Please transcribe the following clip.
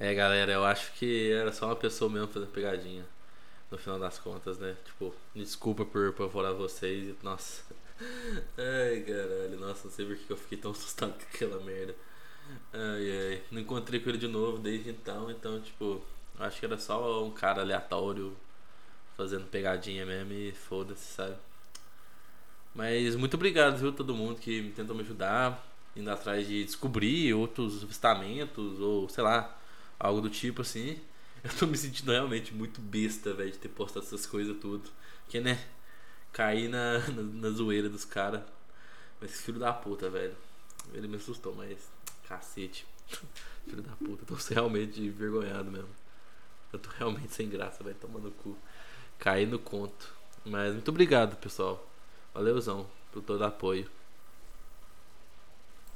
É, galera, eu acho que era só uma pessoa mesmo fazendo pegadinha. No final das contas, né? Tipo, desculpa por pavorar vocês. Nossa. Ai, caralho. Nossa, não sei por que eu fiquei tão assustado com aquela merda. Ai, ai. Não encontrei com ele de novo desde então. Então, tipo, acho que era só um cara aleatório fazendo pegadinha mesmo e foda-se, sabe? Mas muito obrigado, viu, todo mundo que tentou me ajudar, indo atrás de descobrir outros avistamentos ou sei lá, algo do tipo assim. Eu tô me sentindo realmente muito besta, velho, de ter postado essas coisas tudo. Que, né, cair na, na, na zoeira dos caras. Mas filho da puta, velho. Ele me assustou, mas cacete. filho da puta, tô realmente envergonhado mesmo. Eu tô realmente sem graça, velho, tomando cu. Caí no conto. Mas muito obrigado, pessoal. Valeuzão por todo apoio.